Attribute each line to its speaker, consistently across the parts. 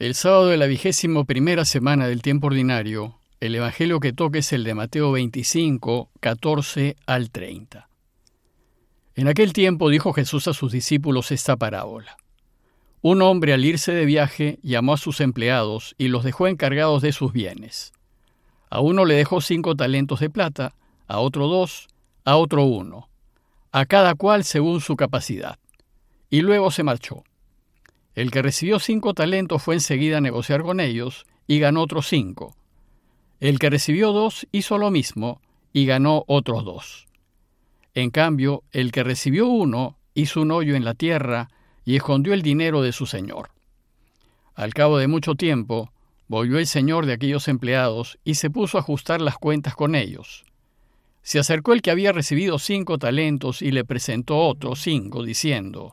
Speaker 1: El sábado de la vigésimo primera semana del tiempo ordinario, el Evangelio que toca es el de Mateo 25, 14 al 30. En aquel tiempo dijo Jesús a sus discípulos esta parábola. Un hombre al irse de viaje llamó a sus empleados y los dejó encargados de sus bienes. A uno le dejó cinco talentos de plata, a otro dos, a otro uno, a cada cual según su capacidad. Y luego se marchó. El que recibió cinco talentos fue enseguida a negociar con ellos y ganó otros cinco. El que recibió dos hizo lo mismo y ganó otros dos. En cambio, el que recibió uno hizo un hoyo en la tierra y escondió el dinero de su señor. Al cabo de mucho tiempo, volvió el señor de aquellos empleados y se puso a ajustar las cuentas con ellos. Se acercó el que había recibido cinco talentos y le presentó otros cinco, diciendo,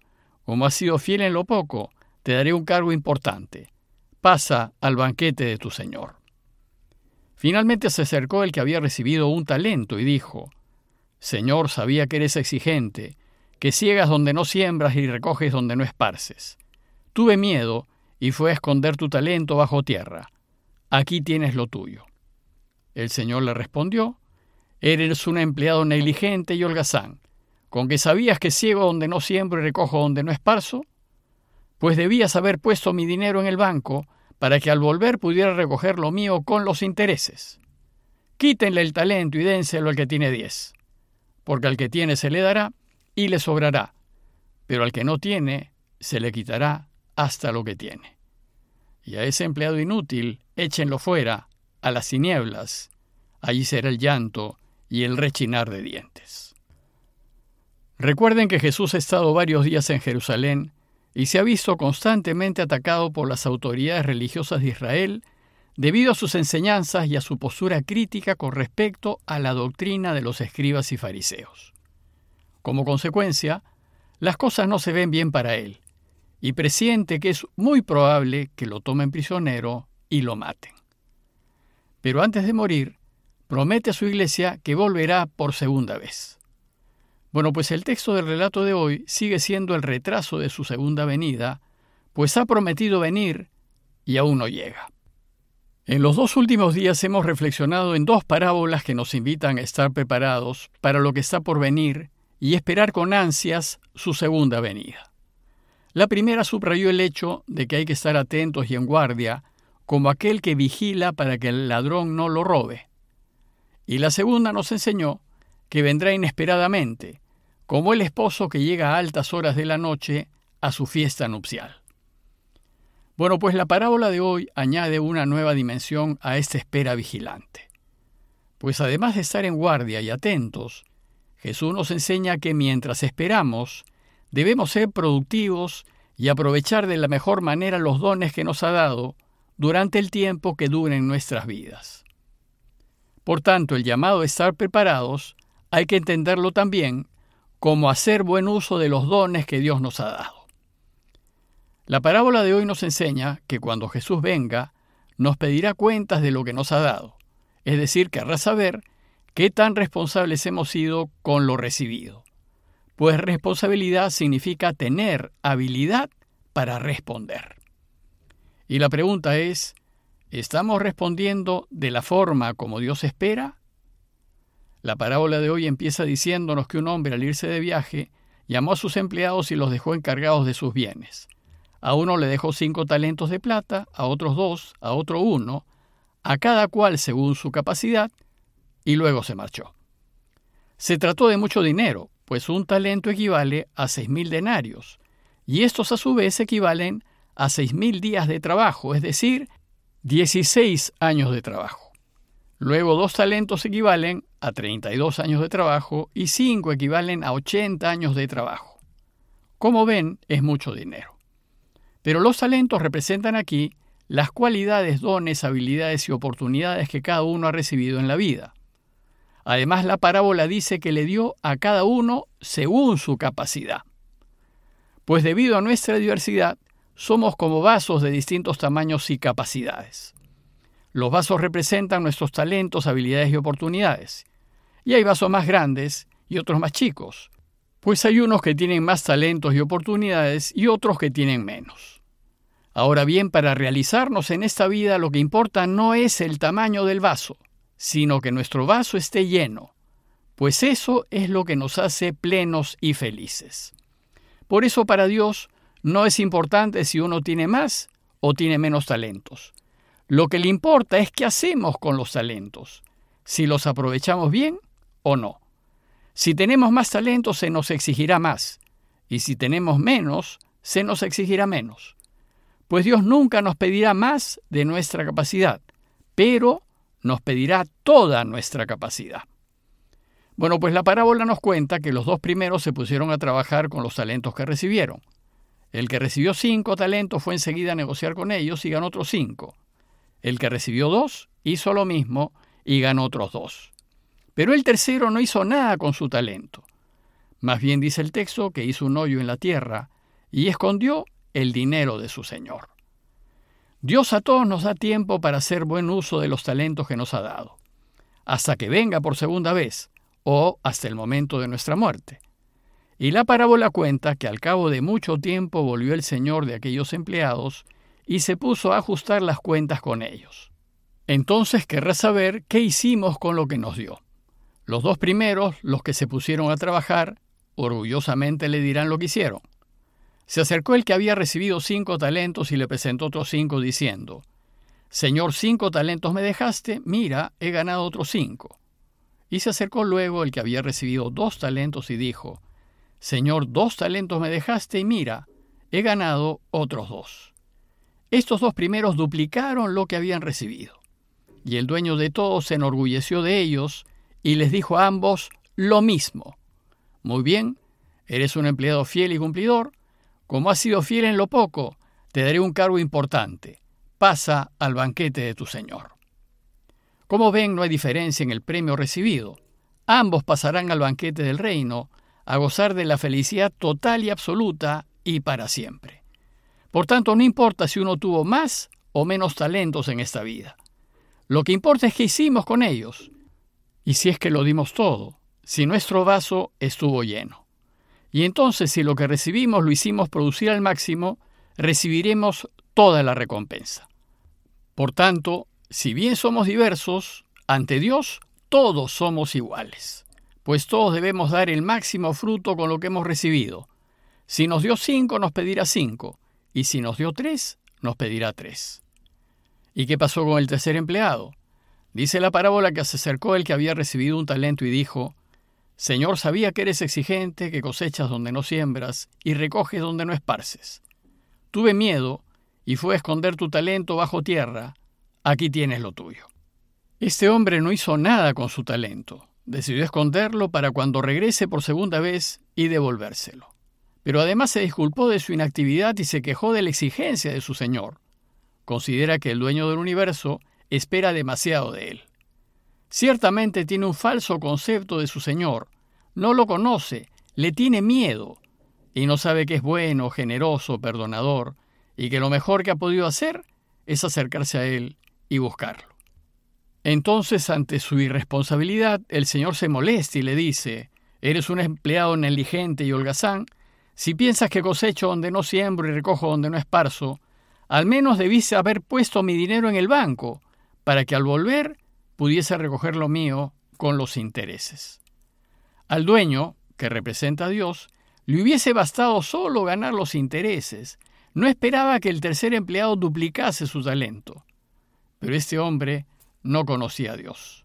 Speaker 1: como has sido fiel en lo poco, te daré un cargo importante. Pasa al banquete de tu Señor. Finalmente se acercó el que había recibido un talento y dijo, Señor, sabía que eres exigente, que ciegas donde no siembras y recoges donde no esparces. Tuve miedo y fue a esconder tu talento bajo tierra. Aquí tienes lo tuyo. El Señor le respondió, Eres un empleado negligente y holgazán ¿Con que sabías que ciego donde no siembro y recojo donde no esparzo? Pues debías haber puesto mi dinero en el banco para que al volver pudiera recoger lo mío con los intereses. Quítenle el talento y dénselo al que tiene diez, porque al que tiene se le dará y le sobrará, pero al que no tiene se le quitará hasta lo que tiene. Y a ese empleado inútil échenlo fuera, a las tinieblas, allí será el llanto y el rechinar de dientes. Recuerden que Jesús ha estado varios días en Jerusalén y se ha visto constantemente atacado por las autoridades religiosas de Israel debido a sus enseñanzas y a su postura crítica con respecto a la doctrina de los escribas y fariseos. Como consecuencia, las cosas no se ven bien para él, y presiente que es muy probable que lo tomen prisionero y lo maten. Pero antes de morir, promete a su iglesia que volverá por segunda vez. Bueno, pues el texto del relato de hoy sigue siendo el retraso de su segunda venida, pues ha prometido venir y aún no llega. En los dos últimos días hemos reflexionado en dos parábolas que nos invitan a estar preparados para lo que está por venir y esperar con ansias su segunda venida. La primera subrayó el hecho de que hay que estar atentos y en guardia, como aquel que vigila para que el ladrón no lo robe. Y la segunda nos enseñó que vendrá inesperadamente, como el esposo que llega a altas horas de la noche a su fiesta nupcial. Bueno, pues la parábola de hoy añade una nueva dimensión a esta espera vigilante. Pues además de estar en guardia y atentos, Jesús nos enseña que mientras esperamos, debemos ser productivos y aprovechar de la mejor manera los dones que nos ha dado durante el tiempo que duren nuestras vidas. Por tanto, el llamado a estar preparados hay que entenderlo también como hacer buen uso de los dones que Dios nos ha dado. La parábola de hoy nos enseña que cuando Jesús venga, nos pedirá cuentas de lo que nos ha dado, es decir, querrá saber qué tan responsables hemos sido con lo recibido, pues responsabilidad significa tener habilidad para responder. Y la pregunta es, ¿estamos respondiendo de la forma como Dios espera la parábola de hoy empieza diciéndonos que un hombre al irse de viaje llamó a sus empleados y los dejó encargados de sus bienes. A uno le dejó cinco talentos de plata, a otros dos, a otro uno, a cada cual según su capacidad, y luego se marchó. Se trató de mucho dinero, pues un talento equivale a seis mil denarios, y estos a su vez equivalen a seis mil días de trabajo, es decir, 16 años de trabajo. Luego dos talentos equivalen a 32 años de trabajo y cinco equivalen a 80 años de trabajo. Como ven, es mucho dinero. Pero los talentos representan aquí las cualidades, dones, habilidades y oportunidades que cada uno ha recibido en la vida. Además, la parábola dice que le dio a cada uno según su capacidad. Pues debido a nuestra diversidad, somos como vasos de distintos tamaños y capacidades. Los vasos representan nuestros talentos, habilidades y oportunidades. Y hay vasos más grandes y otros más chicos, pues hay unos que tienen más talentos y oportunidades y otros que tienen menos. Ahora bien, para realizarnos en esta vida lo que importa no es el tamaño del vaso, sino que nuestro vaso esté lleno, pues eso es lo que nos hace plenos y felices. Por eso para Dios no es importante si uno tiene más o tiene menos talentos. Lo que le importa es qué hacemos con los talentos, si los aprovechamos bien o no. Si tenemos más talentos se nos exigirá más, y si tenemos menos, se nos exigirá menos. Pues Dios nunca nos pedirá más de nuestra capacidad, pero nos pedirá toda nuestra capacidad. Bueno, pues la parábola nos cuenta que los dos primeros se pusieron a trabajar con los talentos que recibieron. El que recibió cinco talentos fue enseguida a negociar con ellos y ganó otros cinco. El que recibió dos hizo lo mismo y ganó otros dos. Pero el tercero no hizo nada con su talento. Más bien dice el texto que hizo un hoyo en la tierra y escondió el dinero de su Señor. Dios a todos nos da tiempo para hacer buen uso de los talentos que nos ha dado, hasta que venga por segunda vez o hasta el momento de nuestra muerte. Y la parábola cuenta que al cabo de mucho tiempo volvió el Señor de aquellos empleados y se puso a ajustar las cuentas con ellos. Entonces querrá saber qué hicimos con lo que nos dio. Los dos primeros, los que se pusieron a trabajar, orgullosamente le dirán lo que hicieron. Se acercó el que había recibido cinco talentos y le presentó otros cinco, diciendo, Señor, cinco talentos me dejaste, mira, he ganado otros cinco. Y se acercó luego el que había recibido dos talentos y dijo, Señor, dos talentos me dejaste y mira, he ganado otros dos. Estos dos primeros duplicaron lo que habían recibido. Y el dueño de todos se enorgulleció de ellos y les dijo a ambos lo mismo. Muy bien, eres un empleado fiel y cumplidor, como has sido fiel en lo poco, te daré un cargo importante. Pasa al banquete de tu Señor. Como ven, no hay diferencia en el premio recibido. Ambos pasarán al banquete del reino, a gozar de la felicidad total y absoluta y para siempre. Por tanto, no importa si uno tuvo más o menos talentos en esta vida. Lo que importa es qué hicimos con ellos, y si es que lo dimos todo, si nuestro vaso estuvo lleno. Y entonces si lo que recibimos lo hicimos producir al máximo, recibiremos toda la recompensa. Por tanto, si bien somos diversos, ante Dios todos somos iguales, pues todos debemos dar el máximo fruto con lo que hemos recibido. Si nos dio cinco, nos pedirá cinco, y si nos dio tres, nos pedirá tres. ¿Y qué pasó con el tercer empleado? Dice la parábola que se acercó el que había recibido un talento y dijo, Señor, sabía que eres exigente, que cosechas donde no siembras y recoges donde no esparces. Tuve miedo y fue a esconder tu talento bajo tierra. Aquí tienes lo tuyo. Este hombre no hizo nada con su talento. Decidió esconderlo para cuando regrese por segunda vez y devolvérselo. Pero además se disculpó de su inactividad y se quejó de la exigencia de su Señor. Considera que el dueño del universo espera demasiado de él. Ciertamente tiene un falso concepto de su Señor, no lo conoce, le tiene miedo y no sabe que es bueno, generoso, perdonador y que lo mejor que ha podido hacer es acercarse a Él y buscarlo. Entonces, ante su irresponsabilidad, el Señor se molesta y le dice, Eres un empleado negligente y holgazán, si piensas que cosecho donde no siembro y recojo donde no esparzo, al menos debiste haber puesto mi dinero en el banco, para que al volver pudiese recoger lo mío con los intereses. Al dueño, que representa a Dios, le hubiese bastado solo ganar los intereses. No esperaba que el tercer empleado duplicase su talento. Pero este hombre no conocía a Dios.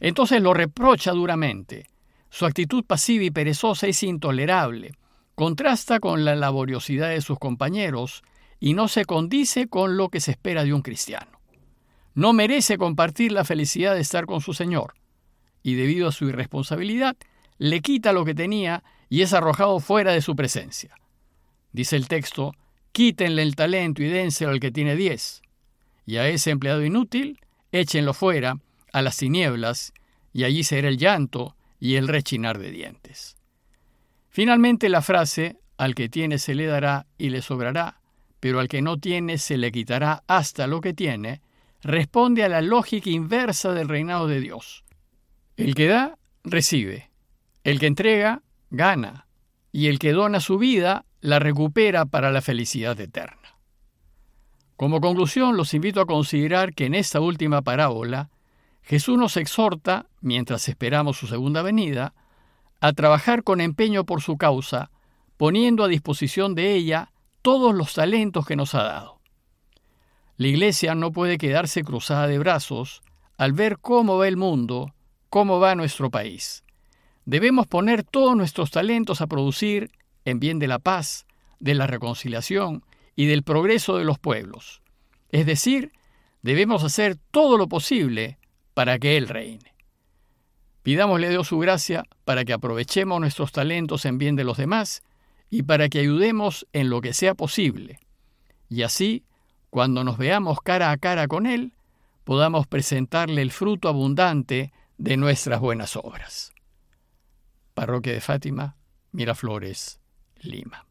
Speaker 1: Entonces lo reprocha duramente. Su actitud pasiva y perezosa es intolerable. Contrasta con la laboriosidad de sus compañeros y no se condice con lo que se espera de un cristiano no merece compartir la felicidad de estar con su Señor, y debido a su irresponsabilidad, le quita lo que tenía y es arrojado fuera de su presencia. Dice el texto, quítenle el talento y dénselo al que tiene diez. y a ese empleado inútil échenlo fuera a las tinieblas, y allí será el llanto y el rechinar de dientes. Finalmente la frase, al que tiene se le dará y le sobrará, pero al que no tiene se le quitará hasta lo que tiene, responde a la lógica inversa del reinado de Dios. El que da, recibe. El que entrega, gana. Y el que dona su vida, la recupera para la felicidad eterna. Como conclusión, los invito a considerar que en esta última parábola, Jesús nos exhorta, mientras esperamos su segunda venida, a trabajar con empeño por su causa, poniendo a disposición de ella todos los talentos que nos ha dado. La Iglesia no puede quedarse cruzada de brazos al ver cómo va el mundo, cómo va nuestro país. Debemos poner todos nuestros talentos a producir en bien de la paz, de la reconciliación y del progreso de los pueblos. Es decir, debemos hacer todo lo posible para que Él reine. Pidámosle a Dios su gracia para que aprovechemos nuestros talentos en bien de los demás y para que ayudemos en lo que sea posible. Y así, cuando nos veamos cara a cara con Él, podamos presentarle el fruto abundante de nuestras buenas obras. Parroquia de Fátima, Miraflores, Lima.